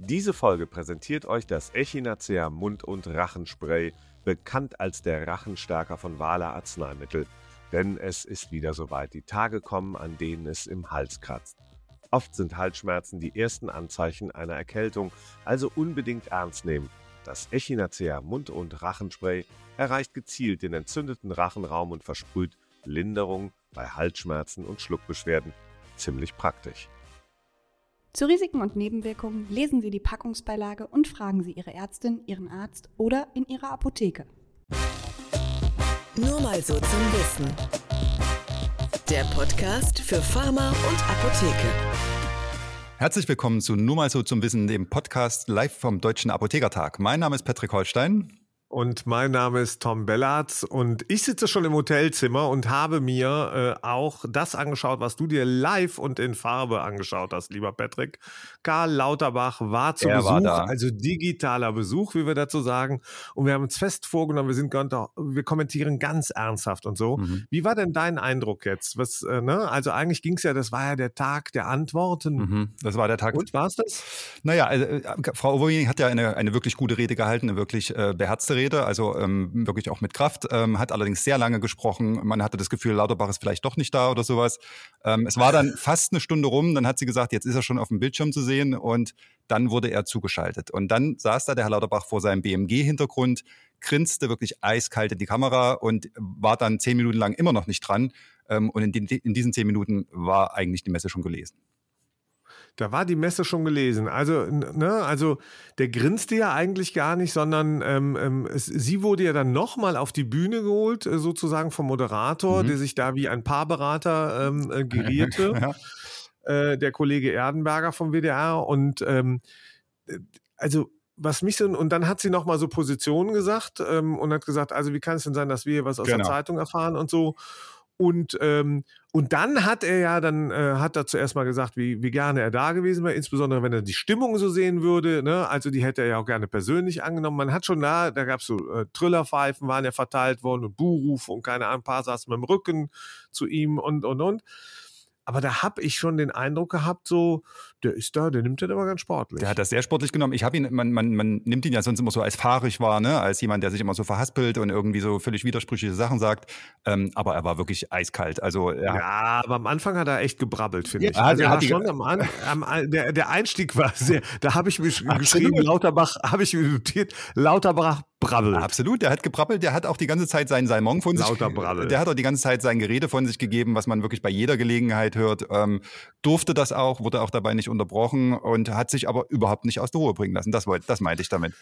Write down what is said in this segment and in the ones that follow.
Diese Folge präsentiert euch das Echinacea Mund- und Rachenspray, bekannt als der Rachenstärker von Wala Arzneimittel. Denn es ist wieder soweit. Die Tage kommen, an denen es im Hals kratzt. Oft sind Halsschmerzen die ersten Anzeichen einer Erkältung, also unbedingt ernst nehmen. Das Echinacea Mund- und Rachenspray erreicht gezielt den entzündeten Rachenraum und versprüht Linderung bei Halsschmerzen und Schluckbeschwerden. Ziemlich praktisch. Zu Risiken und Nebenwirkungen lesen Sie die Packungsbeilage und fragen Sie Ihre Ärztin, Ihren Arzt oder in Ihrer Apotheke. Nur mal so zum Wissen. Der Podcast für Pharma und Apotheke. Herzlich willkommen zu Nur mal so zum Wissen, dem Podcast live vom Deutschen Apothekertag. Mein Name ist Patrick Holstein. Und mein Name ist Tom Bellatz und ich sitze schon im Hotelzimmer und habe mir äh, auch das angeschaut, was du dir live und in Farbe angeschaut hast, lieber Patrick. Karl Lauterbach war zu Er Besuch, war also digitaler Besuch, wie wir dazu sagen. Und wir haben uns fest vorgenommen, wir sind wir kommentieren ganz ernsthaft und so. Mhm. Wie war denn dein Eindruck jetzt? Was, äh, ne? Also eigentlich ging es ja, das war ja der Tag der Antworten. Mhm, das war der Tag. Und war es das? Naja, also, äh, Frau Overweening hat ja eine, eine wirklich gute Rede gehalten, eine wirklich äh, beherzte Rede, also ähm, wirklich auch mit Kraft, ähm, hat allerdings sehr lange gesprochen. Man hatte das Gefühl, Lauterbach ist vielleicht doch nicht da oder sowas. Ähm, es war dann fast eine Stunde rum, dann hat sie gesagt, jetzt ist er schon auf dem Bildschirm zu sehen und dann wurde er zugeschaltet. Und dann saß da der Herr Lauterbach vor seinem BMG-Hintergrund, grinste wirklich eiskalt in die Kamera und war dann zehn Minuten lang immer noch nicht dran. Ähm, und in, den, in diesen zehn Minuten war eigentlich die Messe schon gelesen. Da war die Messe schon gelesen. Also, ne, also der grinste ja eigentlich gar nicht, sondern ähm, ähm, es, sie wurde ja dann nochmal auf die Bühne geholt, äh, sozusagen vom Moderator, Mhm. der sich da wie ein Paarberater ähm, äh, gerierte. Ja. äh, der Kollege Erdenberger vom WDR. Und ähm, äh, also was mich so, und dann hat sie nochmal so Positionen gesagt ähm, und hat gesagt, also wie kann es denn sein, dass wir hier was aus der Genau. Zeitung erfahren und so. Und, ähm, und dann hat er ja, dann äh, hat er zuerst mal gesagt, wie, wie gerne er da gewesen wäre, insbesondere wenn er die Stimmung so sehen würde. Ne? Also die hätte er ja auch gerne persönlich angenommen. Man hat schon da, da gab es so äh, Trillerpfeifen, waren ja verteilt worden und Buhrufe und keine Ahnung, ein paar saßen mit dem Rücken zu ihm und, und, und. Aber da habe ich schon den Eindruck gehabt, so, der ist da, der nimmt den immer ganz sportlich. Der hat das sehr sportlich genommen. Ich habe ihn, man, man, man nimmt ihn ja sonst immer so als fahrig wahr, ne? als jemand, der sich immer so verhaspelt und irgendwie so völlig widersprüchliche Sachen sagt. Ähm, aber er war wirklich eiskalt. Also hat Ja, aber am Anfang hat er echt gebrabbelt, finde Ja, ich. Also hat- er hat schon am, An- am der, der Einstieg war sehr, da habe ich mich Absolut. geschrieben, Lauterbach, habe ich mir notiert, Lauterbach brabbelt. Absolut, der hat gebrabbelt, der hat auch die ganze Zeit seinen Salmon von sich. Lauter Brabbel. Der hat auch die ganze Zeit sein Gerede von sich gegeben, was man wirklich bei jeder Gelegenheit hört. Ähm, durfte das auch, wurde auch dabei nicht unterbrochen und hat sich aber überhaupt nicht aus der Ruhe bringen lassen. Das, wollte, das meinte ich damit.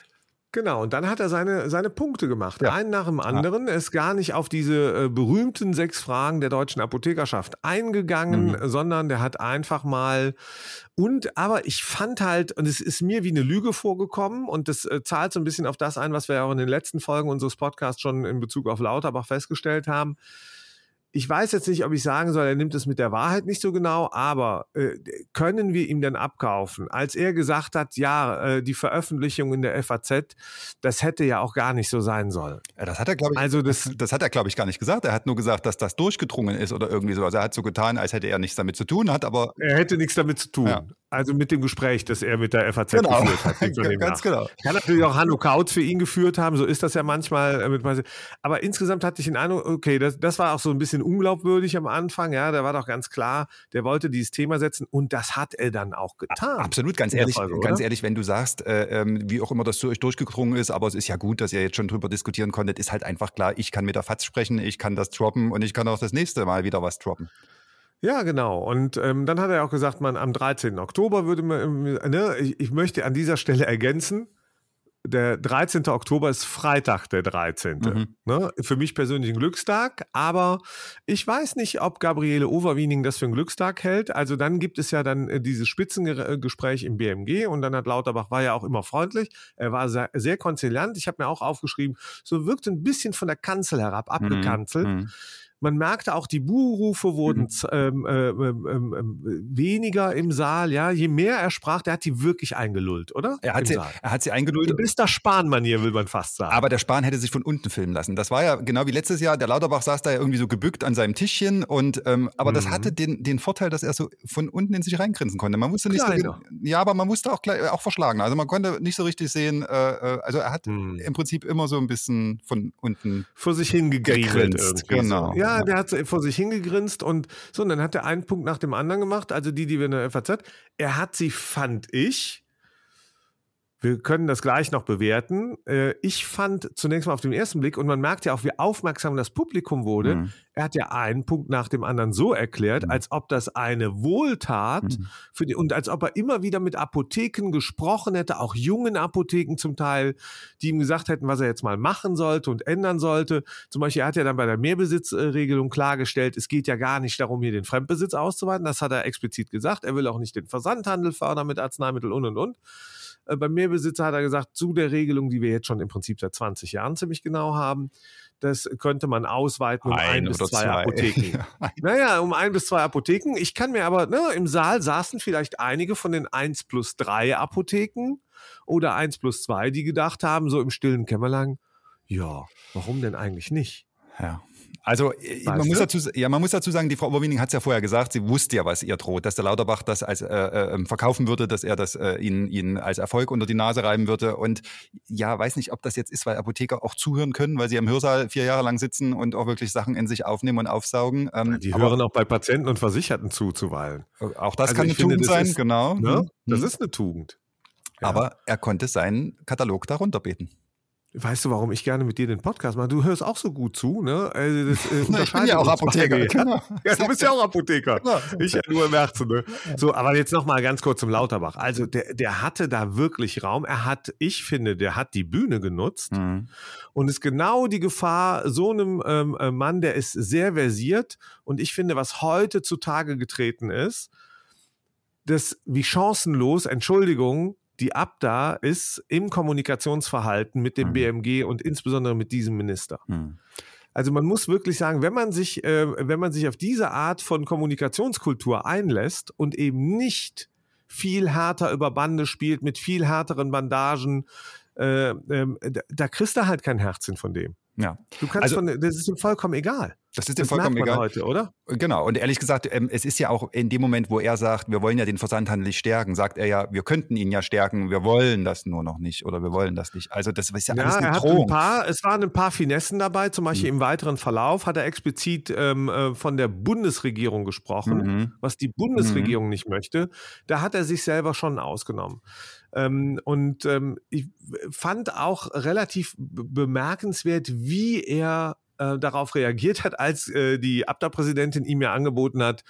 Genau, und dann hat er seine, seine Punkte gemacht. Ja. Einen nach dem anderen. Er ist gar nicht auf diese äh, berühmten sechs Fragen der deutschen Apothekerschaft eingegangen, Mhm. sondern der hat einfach mal und aber ich fand halt, und es ist mir wie eine Lüge vorgekommen, und das äh, zahlt so ein bisschen auf das ein, was wir ja auch in den letzten Folgen unseres Podcasts schon in Bezug auf Lauterbach festgestellt haben. Ich weiß jetzt nicht, ob ich sagen soll, er nimmt es mit der Wahrheit nicht so genau, aber äh, können wir ihm denn abkaufen? Als er gesagt hat, ja, äh, die Veröffentlichung in der FAZ, das hätte ja auch gar nicht so sein sollen. Ja, das hat er, glaube ich, Also das- das hat er, glaube ich, gar nicht gesagt. Er hat nur gesagt, dass das durchgedrungen ist oder irgendwie so. Also er hat so getan, als hätte er nichts damit zu tun, hat aber Er hätte nichts damit zu tun. Ja. Also mit dem Gespräch, das er mit der FAZ Genau. geführt hat. Ganz genau. Kann natürlich auch Hanno Kautz für ihn geführt haben, so ist das ja manchmal. äh, aber insgesamt hatte ich den Eindruck, okay, das, das war auch so ein bisschen unglaubwürdig am Anfang, ja, da war doch ganz klar, der wollte dieses Thema setzen und das hat er dann auch getan. Absolut, ganz ehrlich, Folge, ganz ehrlich, wenn du sagst, äh, ähm, wie auch immer das zu euch durchgedrungen ist, aber es ist ja gut, dass ihr jetzt schon drüber diskutieren konntet, ist halt einfach klar, ich kann mit der FAZ sprechen, ich kann das droppen und ich kann auch das nächste Mal wieder was droppen. Ja, genau. Und ähm, dann hat er auch gesagt, man am 13. Oktober würde man, ähm, ne, ich, ich möchte an dieser Stelle ergänzen, der 13. Oktober ist Freitag, der 13. Mhm. Ne? Für mich persönlich ein Glückstag, aber ich weiß nicht, ob Gabriele Overwiening das für einen Glückstag hält. Also dann gibt es ja dann äh, dieses Spitzengespräch im BMG und dann hat Lauterbach, war ja auch immer freundlich, er war sehr, sehr konziliant. Ich habe mir auch aufgeschrieben, so wirkt ein bisschen von der Kanzel herab abgekanzelt. Mhm. Man merkte auch, die Buhrufe wurden Mhm. ähm, ähm, ähm, ähm, weniger im Saal. Ja, je mehr er sprach, der hat die wirklich eingelullt, oder? Er hat, Im sie, Saal. er hat sie In eingelullt. bester Spahn-Manier, will man fast sagen. Aber der Spahn hätte sich von unten filmen lassen. Das war ja genau wie letztes Jahr. Der Lauterbach saß da ja irgendwie so gebückt an seinem Tischchen und ähm, aber das Mhm. hatte den, den Vorteil, dass er so von unten in sich reingrinsen konnte. Man wusste nicht so Kleiner. gen- ja, aber man musste auch gleich, auch verschlagen. Also man konnte nicht so richtig sehen. Äh, äh, also er hat Hm. im Prinzip immer so ein bisschen von unten. vor sich irgendwie genau. So. Ja, Ja. der hat so vor sich hingegrinst und so, und dann hat er einen Punkt nach dem anderen gemacht, also die, die wir in der FAZ. Er hat sie, fand ich, wir können das gleich noch bewerten. Äh, Ich fand zunächst mal auf den ersten Blick, und man merkt ja auch, wie aufmerksam das Publikum wurde. Mhm. Er hat ja einen Punkt nach dem anderen so erklärt, Mhm. als ob das eine Wohltat Mhm. für die, und als ob er immer wieder mit Apotheken gesprochen hätte, auch jungen Apotheken zum Teil, die ihm gesagt hätten, was er jetzt mal machen sollte und ändern sollte. Zum Beispiel, er hat ja dann bei der Mehrbesitzregelung klargestellt, es geht ja gar nicht darum, hier den Fremdbesitz auszuweiten. Das hat er explizit gesagt. Er will auch nicht den Versandhandel fördern mit Arzneimitteln und und und. Äh, Beim Mehrbesitzer hat er gesagt, zu der Regelung, die wir jetzt schon im Prinzip seit 20 Jahren ziemlich genau haben, das könnte man ausweiten um ein, bis oder zwei, Apotheken. Naja, um ein bis zwei Apotheken. Ich kann mir aber, ne, im Saal saßen vielleicht einige von den 1 plus 3 Apotheken oder 1 plus 2, die gedacht haben, so im stillen Kämmerlein, ja, warum denn eigentlich nicht? Ja. Also äh, man Weißt muss, dazu, ja, man muss dazu sagen, die Frau Oberwiening hat es ja vorher gesagt, sie wusste ja, was ihr droht, dass der Lauterbach das als äh, äh, verkaufen würde, dass er das äh, ihn, ihn als Erfolg unter die Nase reiben würde. Und ja, weiß nicht, ob das jetzt ist, weil Apotheker auch zuhören können, weil sie im Hörsaal vier Jahre lang sitzen und auch wirklich Sachen in sich aufnehmen und aufsaugen. Ähm, Die hören auch bei Patienten und Versicherten zu, zuweilen. auch das Also kann eine finde, Tugend sein, ist- genau. Ne? Mhm. Das Mhm. ist eine Tugend. Ja. Aber er konnte seinen Katalog darunter beten. Weißt du, warum ich gerne mit dir den Podcast mache? Du hörst auch so gut zu, ne? Also das, äh, Na, ich bin ja auch Apotheker. Genau. Ja, du bist ja auch Apotheker. Ja. Ich ja nur im Herzen. Ne? So, aber jetzt noch mal ganz kurz zum Lauterbach. Also der, der hatte da wirklich Raum. Er hat, ich finde, der hat die Bühne genutzt Mhm. und ist genau die Gefahr so einem ähm, äh, Mann, der ist sehr versiert und ich finde, was heute zutage getreten ist, dass wie chancenlos, Entschuldigung, die Abda ist im Kommunikationsverhalten mit dem Mhm. BMG und insbesondere mit diesem Minister. Mhm. Also man muss wirklich sagen, wenn man sich, äh, wenn man sich auf diese Art von Kommunikationskultur einlässt und eben nicht viel härter über Bande spielt mit viel härteren Bandagen, äh, da, da kriegst du halt kein Herzchen von dem. Ja, Du kannst Also- von, das ist ihm vollkommen egal. das ist ihm Das vollkommen egal. heute, oder? Genau, und ehrlich gesagt, ähm, es ist ja auch in dem Moment, wo er sagt, wir wollen ja den Versandhandel nicht stärken, sagt er ja, wir könnten ihn ja stärken, wir wollen das nur noch nicht oder wir wollen das nicht. Also das ist ja, alles Ja, eine er hat ein Drohung. paar, es waren ein paar Finessen dabei, zum Mhm. Beispiel im weiteren Verlauf hat er explizit ähm, äh, von der Bundesregierung gesprochen. Mhm. was die Bundesregierung nicht möchte, da hat er sich selber schon ausgenommen. Ähm, und ähm, ich fand auch relativ bemerkenswert, wie er äh, darauf reagiert hat, als äh, die Abda-Präsidentin ihm ja angeboten hat,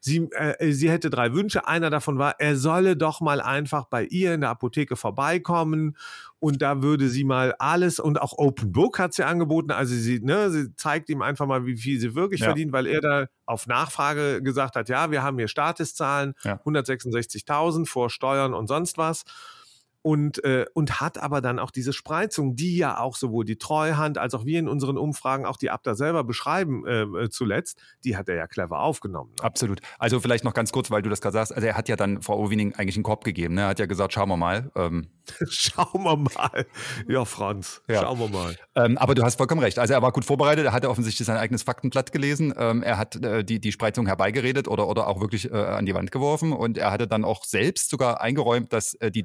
sie, äh, sie hätte drei Wünsche. Einer davon war, er solle doch mal einfach bei ihr in der Apotheke vorbeikommen und da würde sie mal alles und auch Open Book hat sie angeboten. Also sie, ne, sie zeigt ihm einfach mal, wie viel sie wirklich Ja. verdient, weil er da auf Nachfrage gesagt hat, ja, wir haben hier Statuszahlen, Ja. 166.000 vor Steuern und sonst was. Und, äh, und hat aber dann auch diese Spreizung, die ja auch sowohl die Treuhand als auch wir in unseren Umfragen, auch die Abda selber beschreiben äh, äh, zuletzt, die hat er ja clever aufgenommen. Ne? Absolut. Also vielleicht noch ganz kurz, weil du das gerade sagst. Also er hat ja dann Frau Owining eigentlich einen Korb gegeben. Ne? Er hat ja gesagt, schauen wir mal. Ähm, Schauen wir mal. Ja, Franz, Ja. schauen wir mal. ähm, aber du hast vollkommen recht. Also er war gut vorbereitet. Er hatte offensichtlich sein eigenes Faktenblatt gelesen. Ähm, er hat äh, die, die Spreizung herbeigeredet oder, oder auch wirklich äh, an die Wand geworfen. Und er hatte dann auch selbst sogar eingeräumt, dass äh, die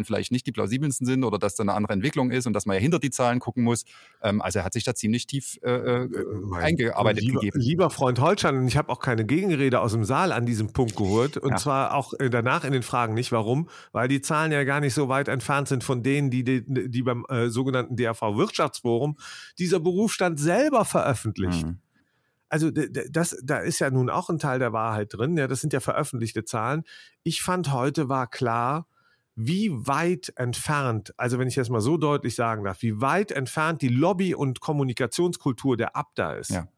D-Status-Zahlen vielleicht nicht die plausibelsten sind oder dass da eine andere Entwicklung ist und dass man ja hinter die Zahlen gucken muss. Ähm, also er hat sich da ziemlich tief äh, äh, Mein eingearbeitet lieber, gegeben. Lieber Freund Holstein, und ich habe auch keine Gegenrede aus dem Saal an diesem Punkt geholt. Und Ja. zwar auch äh, danach in den Fragen nicht. Warum? Weil die Zahlen ja gar nicht so weit entfernt sind von denen, die, die, die beim äh, sogenannten DAV Wirtschaftsforum dieser Berufsstand selber veröffentlicht. Mhm. Also das, da ist ja nun auch ein Teil der Wahrheit drin. Ja, das sind ja veröffentlichte Zahlen. Ich fand heute war klar, wie weit entfernt, also wenn ich das mal so deutlich sagen darf, wie weit entfernt die Lobby- und Kommunikationskultur der Abda ist. Ja.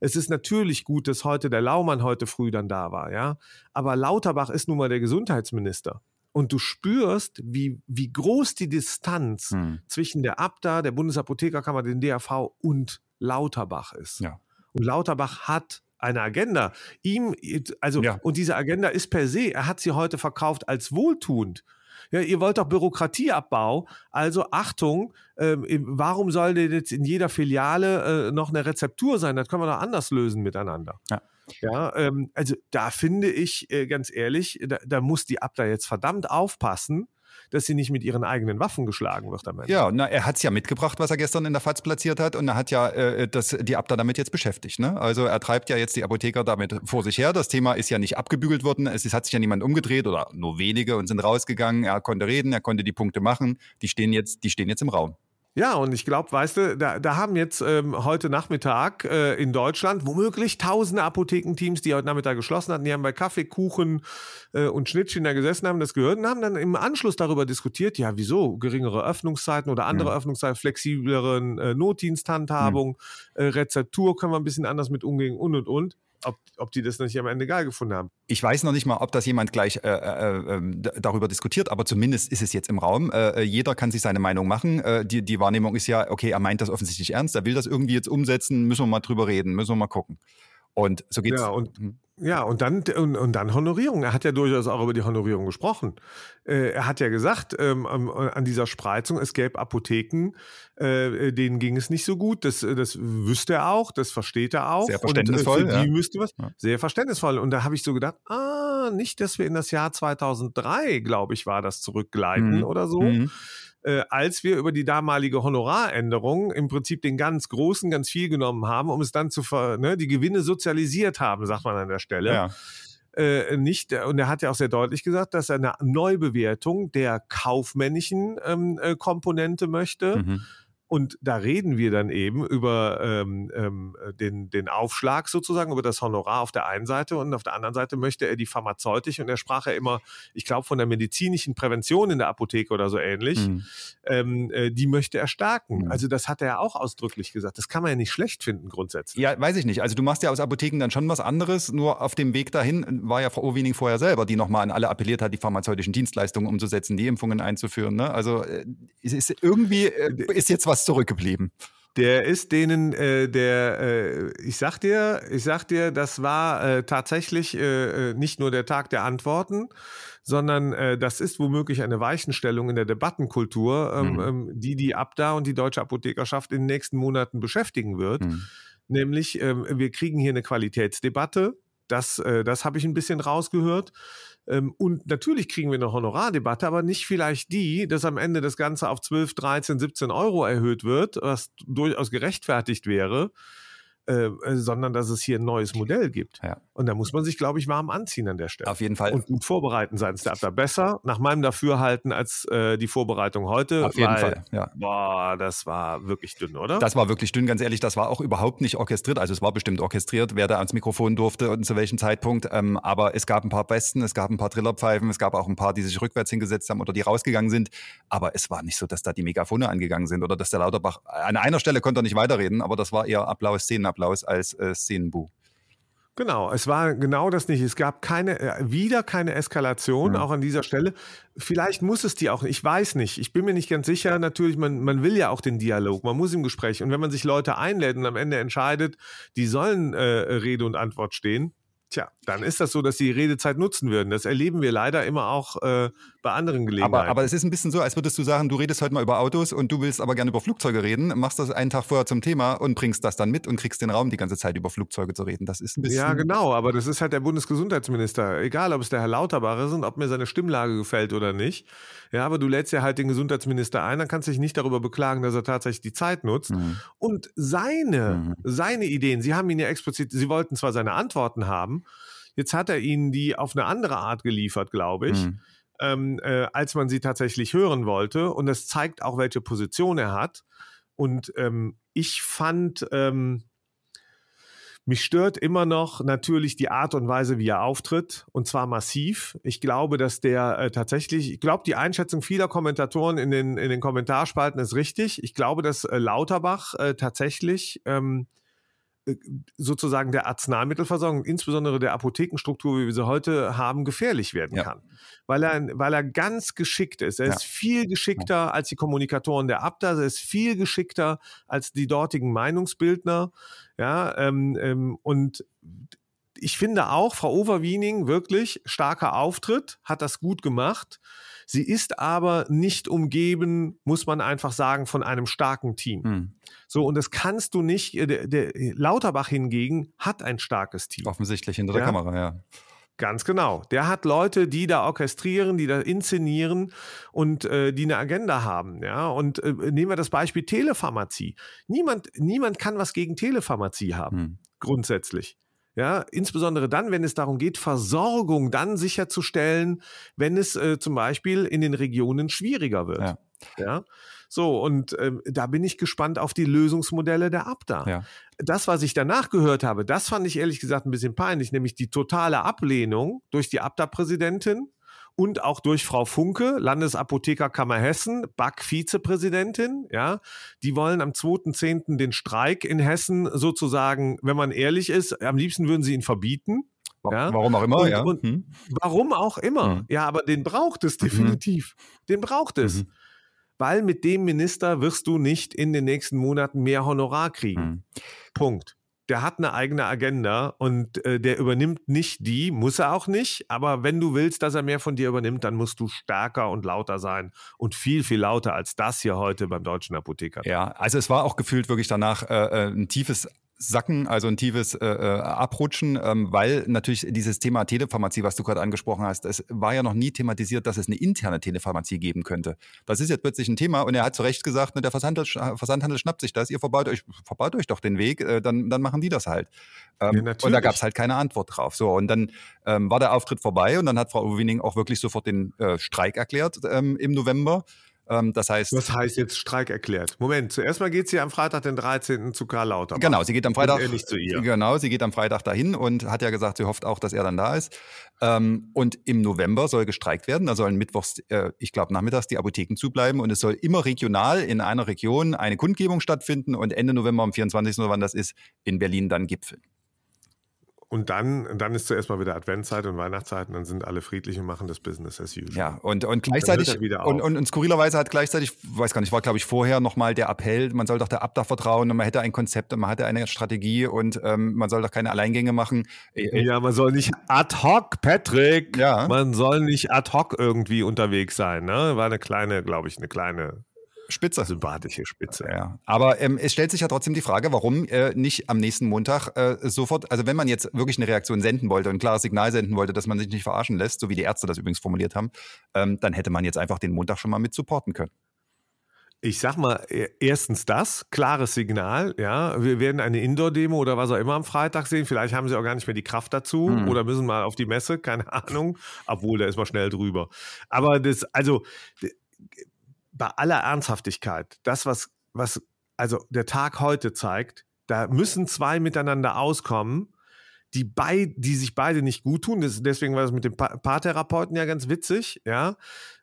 Es ist natürlich gut, dass heute der Laumann heute früh dann da war, ja. Aber Lauterbach ist nun mal der Gesundheitsminister. Und du spürst, wie, wie groß die Distanz Hm. zwischen der Abda, der Bundesapothekerkammer, den DAV und Lauterbach ist. Ja. Und Lauterbach hat eine Agenda. Ihm, also, ja. und diese Agenda ist per se, er hat sie heute verkauft als wohltuend. Ja, ihr wollt doch Bürokratieabbau. Also Achtung, äh, warum soll denn jetzt in jeder Filiale äh, noch eine Rezeptur sein? Das können wir doch anders lösen miteinander. Ja. Ja, ähm, also da finde ich äh, ganz ehrlich, da, da muss die Abda jetzt verdammt aufpassen, dass sie nicht mit ihren eigenen Waffen geschlagen wird am Ende. Ja, na, er hat es ja mitgebracht, was er gestern in der FAZ platziert hat und er hat ja äh, das, die Abda damit jetzt beschäftigt. Ne? Also er treibt ja jetzt die Apotheker damit vor sich her. Das Thema ist ja nicht abgebügelt worden. Es, es hat sich ja niemand umgedreht oder nur wenige und sind rausgegangen. Er konnte reden, er konnte die Punkte machen. Die stehen jetzt, die stehen jetzt im Raum. Ja, und ich glaube, weißt du, da, da haben jetzt ähm, heute Nachmittag äh, in Deutschland womöglich tausende Apothekenteams, die heute Nachmittag geschlossen hatten, die haben bei Kaffee, Kuchen äh, und Schnittchen da gesessen, haben das gehört und haben dann im Anschluss darüber diskutiert, ja, wieso, geringere Öffnungszeiten oder andere mhm. Öffnungszeiten, flexibleren äh, Notdiensthandhabung, mhm. äh, Rezeptur können wir ein bisschen anders mit umgehen und und und ob, ob die das nicht am Ende geil gefunden haben. Ich weiß noch nicht mal, ob das jemand gleich äh, äh, ähm, darüber diskutiert, aber zumindest ist es jetzt im Raum. Äh, äh, jeder kann sich seine Meinung machen. Äh, die, die Wahrnehmung ist ja, okay, er meint das offensichtlich ernst, er will das irgendwie jetzt umsetzen, müssen wir mal drüber reden, müssen wir mal gucken. Und so geht's. Ja, und, hm. Ja, und dann, und, und dann Honorierung. Er hat ja durchaus auch über die Honorierung gesprochen. Äh, er hat ja gesagt, ähm, an dieser Spreizung, es gäbe Apotheken, äh, denen ging es nicht so gut. Das, das wüsste er auch, das versteht er auch. Sehr verständnisvoll. Und, äh, für die müsste was. Ja. Sehr verständnisvoll. Und da habe ich so gedacht, ah, nicht, dass wir in das Jahr 2003, glaube ich, war das zurückgleiten mhm. oder so. Mhm äh, als wir über die damalige Honoraränderung im Prinzip den ganz großen ganz viel genommen haben, um es dann zu ver, ne, die Gewinne sozialisiert haben, sagt man an der Stelle. Ja. Äh, nicht, und er hat ja auch sehr deutlich gesagt, dass er eine Neubewertung der kaufmännischen ähm, äh, Komponente möchte. Mhm und da reden wir dann eben über ähm, ähm, den, den Aufschlag sozusagen, über das Honorar auf der einen Seite und auf der anderen Seite möchte er die pharmazeutische und er sprach ja immer, ich glaube, von der medizinischen Prävention in der Apotheke oder so ähnlich, mhm. ähm, äh, die möchte er stärken. Mhm. Also das hat er auch ausdrücklich gesagt. Das kann man ja nicht schlecht finden grundsätzlich. Ja, weiß ich nicht. Also du machst ja aus Apotheken dann schon was anderes, nur auf dem Weg dahin war ja Frau Owening vorher selber, die nochmal an alle appelliert hat, die pharmazeutischen Dienstleistungen umzusetzen, die Impfungen einzuführen. Ne? Also äh, es ist irgendwie äh, ist jetzt was was zurückgeblieben. Der ist denen, äh, der, äh, ich sag dir, ich sag dir, das war äh, tatsächlich äh, äh, nicht nur der Tag der Antworten, sondern äh, das ist womöglich eine Weichenstellung in der Debattenkultur, ähm, mhm. ähm, die die Abda und die deutsche Apothekerschaft in den nächsten Monaten beschäftigen wird. Mhm. Nämlich, ähm, wir kriegen hier eine Qualitätsdebatte. Das, das habe ich ein bisschen rausgehört. Ähm, und natürlich kriegen wir eine Honorardebatte, aber nicht vielleicht die, dass am Ende das Ganze auf 12, 13, 17 Euro erhöht wird, was durchaus gerechtfertigt wäre. Äh, sondern dass es hier ein neues Modell gibt. Ja. Und da muss man sich, glaube ich, warm anziehen an der Stelle. Auf jeden Fall. Und gut vorbereiten seitens der Abda. Besser, nach meinem Dafürhalten, als äh, die Vorbereitung heute. Auf jeden weil, Fall, ja. Boah, das war wirklich dünn, oder? Das war wirklich dünn, ganz ehrlich. Das war auch überhaupt nicht orchestriert. Also es war bestimmt orchestriert, wer da ans Mikrofon durfte und zu welchem Zeitpunkt. Ähm, aber es gab ein paar Besten, es gab ein paar Trillerpfeifen, es gab auch ein paar, die sich rückwärts hingesetzt haben oder die rausgegangen sind. Aber es war nicht so, dass da die Megafone angegangen sind oder dass der Lauterbach, an einer Stelle konnte er nicht weiterreden, aber das war eher Applaus, Szenenapplaus als äh, Szenenbu. Genau, es war genau das nicht. Es gab keine, äh, wieder keine Eskalation, ja. auch an dieser Stelle. Vielleicht muss es die auch, ich weiß nicht, ich bin mir nicht ganz sicher. Natürlich, man, man will ja auch den Dialog, man muss im Gespräch. Und wenn man sich Leute einlädt und am Ende entscheidet, die sollen äh, Rede und Antwort stehen, Tja, dann ist das so, dass sie die Redezeit nutzen würden. Das erleben wir leider immer auch äh, bei anderen Gelegenheiten. Aber, aber es ist ein bisschen so, als würdest du sagen, du redest heute mal über Autos und du willst aber gerne über Flugzeuge reden, machst das einen Tag vorher zum Thema und bringst das dann mit und kriegst den Raum, die ganze Zeit über Flugzeuge zu reden. Das ist ein bisschen. Ja, genau, aber das ist halt der Bundesgesundheitsminister. Egal, ob es der Herr Lauterbach ist und ob mir seine Stimmlage gefällt oder nicht. Ja, aber du lädst ja halt den Gesundheitsminister ein, dann kannst du dich nicht darüber beklagen, dass er tatsächlich die Zeit nutzt. Mhm. Und seine, mhm. seine Ideen, sie haben ihn ja explizit, sie wollten zwar seine Antworten haben, Jetzt hat er ihnen die auf eine andere Art geliefert, glaube ich. Mhm. Ähm, äh, als man sie tatsächlich hören wollte. Und es zeigt auch, welche Position er hat. Und ähm, ich fand, ähm, mich stört immer noch natürlich die Art und Weise, wie er auftritt, und zwar massiv. Ich glaube, dass der äh, tatsächlich, ich glaube, die Einschätzung vieler Kommentatoren in den, in den Kommentarspalten ist richtig. Ich glaube, dass äh, Lauterbach äh, tatsächlich ähm, äh, sozusagen der Arzneimittelversorgung, insbesondere der Apothekenstruktur, wie wir sie heute haben, gefährlich werden Ja. kann. Weil er, weil er ganz geschickt ist. Er Ja. ist viel geschickter als die Kommunikatoren der Abda, er ist viel geschickter als die dortigen Meinungsbildner. Ja, ähm, ähm, und ich finde auch, Frau Overwiening wirklich starker Auftritt, hat das gut gemacht. Sie ist aber nicht umgeben, muss man einfach sagen, von einem starken Team. Hm. So, und das kannst du nicht. äh, Der, der Lauterbach hingegen hat ein starkes Team. Offensichtlich hinter der Ja. Kamera, ja. Ganz genau. Der hat Leute, die da orchestrieren, die da inszenieren und äh, die eine Agenda haben. Ja, und äh, nehmen wir das Beispiel Telepharmazie. Niemand, niemand kann was gegen Telepharmazie haben, Hm. grundsätzlich. Ja, insbesondere dann, wenn es darum geht, Versorgung dann sicherzustellen, wenn es äh, zum Beispiel in den Regionen schwieriger wird. Ja. Ja. So, und ähm, da bin ich gespannt auf die Lösungsmodelle der Abda. Ja. Das, was ich danach gehört habe, das fand ich ehrlich gesagt ein bisschen peinlich, nämlich die totale Ablehnung durch die Abda-Präsidentin und auch durch Frau Funke, Landesapothekerkammer Hessen, BAK-Vizepräsidentin, ja. Die wollen am 2.10. den Streik in Hessen sozusagen, wenn man ehrlich ist, am liebsten würden sie ihn verbieten. Ja. Warum auch immer, Und- ja. und- Hm. Warum auch immer. Mhm. Ja, aber den braucht es definitiv. Den braucht es. Mhm. Weil mit dem Minister wirst du nicht in den nächsten Monaten mehr Honorar kriegen. Hm. Punkt. Der hat eine eigene Agenda und äh, der übernimmt nicht die, muss er auch nicht. Aber wenn du willst, dass er mehr von dir übernimmt, dann musst du stärker und lauter sein und viel, viel lauter als das hier heute beim Deutschen Apotheker. Ja, also es war auch gefühlt wirklich danach äh, äh, ein tiefes Sacken, also ein tiefes äh, äh, Abrutschen, ähm, weil natürlich dieses Thema Telepharmazie, was du gerade angesprochen hast, es war ja noch nie thematisiert, dass es eine interne Telepharmazie geben könnte. Das ist jetzt plötzlich ein Thema und er hat zu Recht gesagt, ne, der Versandhandel, Versandhandel schnappt sich das, ihr verbaut euch, verbaut euch doch den Weg, äh, dann, dann machen die das halt. Ähm, Ja, und da gab es halt keine Antwort drauf. So, und dann ähm, war der Auftritt vorbei und dann hat Frau Uwening auch wirklich sofort den äh, Streik erklärt ähm, im November. Ähm, das heißt, Was heißt jetzt Streik erklärt? Moment, zuerst mal geht sie am Freitag, den 13. zu Karl Lauterbach. Genau, sie geht am Freitag. Nicht zu ihr. Genau, sie geht am Freitag dahin und hat ja gesagt, sie hofft auch, dass er dann da ist. Ähm, und im November soll gestreikt werden. Da sollen mittwochs, äh, ich glaube, nachmittags die Apotheken zubleiben und es soll immer regional in einer Region eine Kundgebung stattfinden und Ende November am 24. oder wann das ist, in Berlin dann Gipfel. Und dann, dann ist zuerst mal wieder Adventszeit und Weihnachtszeit und dann sind alle friedlich und machen das Business as usual. Ja, und, und gleichzeitig, und, und, und skurrilerweise hat gleichzeitig, weiß gar nicht, war glaube ich vorher nochmal der Appell, man soll doch der Abda vertrauen und man hätte ein Konzept und man hatte eine Strategie und ähm, man soll doch keine Alleingänge machen. Äh, äh, Ja, man soll nicht ad hoc, Patrick. Ja. Man soll nicht ad hoc irgendwie unterwegs sein. Ne? War eine kleine, glaube ich, eine kleine Spitze. sympathische Spitze. Ja, aber ähm, es stellt sich ja trotzdem die Frage, warum äh, nicht am nächsten Montag äh, sofort, also wenn man jetzt wirklich eine Reaktion senden wollte und ein klares Signal senden wollte, dass man sich nicht verarschen lässt, so wie die Ärzte das übrigens formuliert haben, ähm, dann hätte man jetzt einfach den Montag schon mal mit supporten können. Ich sag mal, e- erstens das, klares Signal, ja. Wir werden eine Indoor-Demo oder was auch immer am Freitag sehen. Vielleicht haben sie auch gar nicht mehr die Kraft dazu Hm. oder müssen mal auf die Messe, keine Ahnung. Obwohl, da ist man schnell drüber. Aber das, also, bei aller Ernsthaftigkeit, das, was, was, also der Tag heute zeigt, da müssen zwei miteinander auskommen, die, bei, die sich beide nicht gut tun. Das, deswegen war das mit dem Pa- Paartherapeuten ja ganz witzig, ja.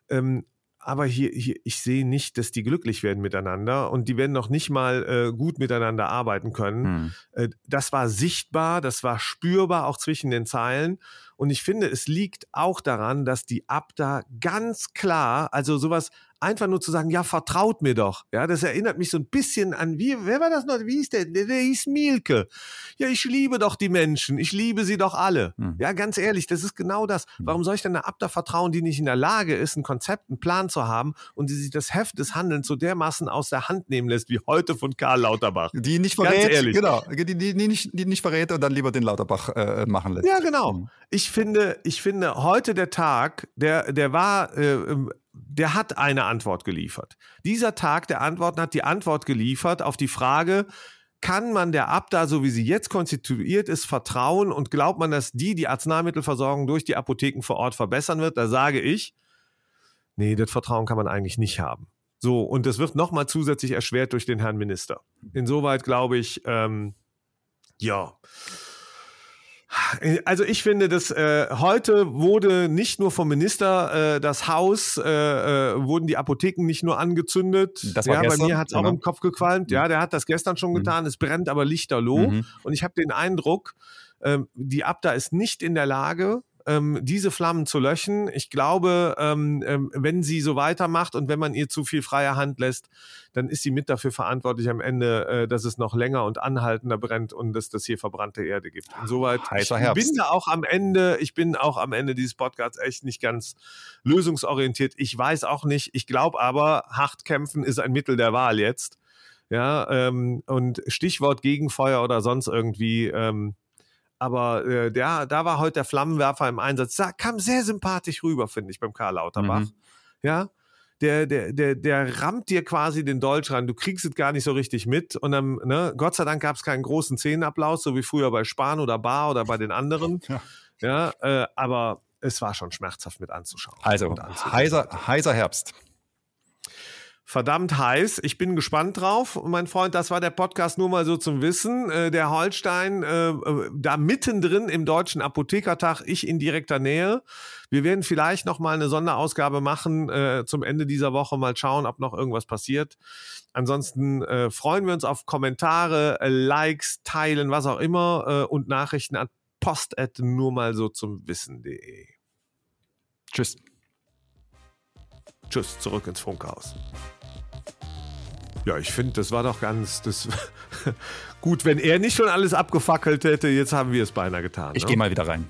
Ähm, aber hier, hier, ich sehe nicht, dass die glücklich werden miteinander und die werden noch nicht mal äh, gut miteinander arbeiten können. Hm. Äh, das war sichtbar, das war spürbar, auch zwischen den Zeilen. Und ich finde, es liegt auch daran, dass die Abda ganz klar, also sowas einfach nur zu sagen, ja, vertraut mir doch. Ja, das erinnert mich so ein bisschen an, wie, wer war das noch? Wie hieß der? Der, der hieß Mielke. Ja, ich liebe doch die Menschen. Ich liebe sie doch alle. Hm. Ja, ganz ehrlich, das ist genau das. Warum soll ich denn einer Abda vertrauen, die nicht in der Lage ist, ein Konzept, einen Plan zu haben und die sich das Heft des Handelns so dermaßen aus der Hand nehmen lässt, wie heute von Karl Lauterbach? Die nicht Ganz verrät, ehrlich. genau, die, die, die, nicht, die nicht verrät und dann lieber den Lauterbach äh, machen lässt. Ja, genau. Mhm. Ich finde, ich finde heute der Tag, der, der war, äh, der hat eine Antwort geliefert. Dieser Tag der Antworten hat die Antwort geliefert auf die Frage, kann man der Abda, so wie sie jetzt konstituiert ist, vertrauen und glaubt man, dass die die Arzneimittelversorgung durch die Apotheken vor Ort verbessern wird? Da sage ich, nee, das Vertrauen kann man eigentlich nicht haben. So, und das wird nochmal zusätzlich erschwert durch den Herrn Minister. Insoweit glaube ich, ähm, ja, also ich finde, dass äh, heute wurde nicht nur vom Minister äh, das Haus, äh, äh, wurden die Apotheken nicht nur angezündet. Das war ja, gestern, bei mir hat es auch genau. im Kopf gequalmt. Ja, der hat das gestern schon getan. Es brennt aber lichterloh. Mhm. Und ich habe den Eindruck, ähm, die Abda ist nicht in der Lage, ähm, diese Flammen zu löschen. Ich glaube, ähm, ähm, wenn sie so weitermacht und wenn man ihr zu viel freie Hand lässt, dann ist sie mit dafür verantwortlich am Ende, äh, dass es noch länger und anhaltender brennt und dass das hier verbrannte Erde gibt. Insoweit, ich Heißer bin da auch am Ende, ich bin auch am Ende dieses Podcasts echt nicht ganz lösungsorientiert. Ich weiß auch nicht, ich glaube aber, hart kämpfen ist ein Mittel der Wahl jetzt. Ja, ähm, und Stichwort Gegenfeuer oder sonst irgendwie, ähm, aber äh, der, da war heute der Flammenwerfer im Einsatz. Da kam sehr sympathisch rüber, finde ich, beim Karl Lauterbach. Mhm. Ja. Der, der, der, der rammt dir quasi den Dolch rein. Du kriegst es gar nicht so richtig mit. Und dann, ne, Gott sei Dank gab es keinen großen Szenenapplaus, so wie früher bei Spahn oder Bar oder bei den anderen. Ja. Ja, äh, aber es war schon schmerzhaft mit anzuschauen. Also, und anzuhören. heißer, heißer Herbst. Verdammt heiß. Ich bin gespannt drauf. Mein Freund, das war der Podcast nur mal so zum Wissen. Äh, der Holstein, äh, äh, da mittendrin im deutschen Apothekertag, ich in direkter Nähe. Wir werden vielleicht noch mal eine Sonderausgabe machen äh, zum Ende dieser Woche. Mal schauen, ob noch irgendwas passiert. Ansonsten äh, freuen wir uns auf Kommentare, äh, Likes, Teilen, was auch immer und Nachrichten an post nur mal so zum Wissen.de. Tschüss. Tschüss, zurück ins Funkhaus. Ja, ich finde, das war doch ganz das gut, wenn er nicht schon alles abgefackelt hätte. Jetzt haben wir es beinahe getan. Ich ne? gehe mal wieder rein.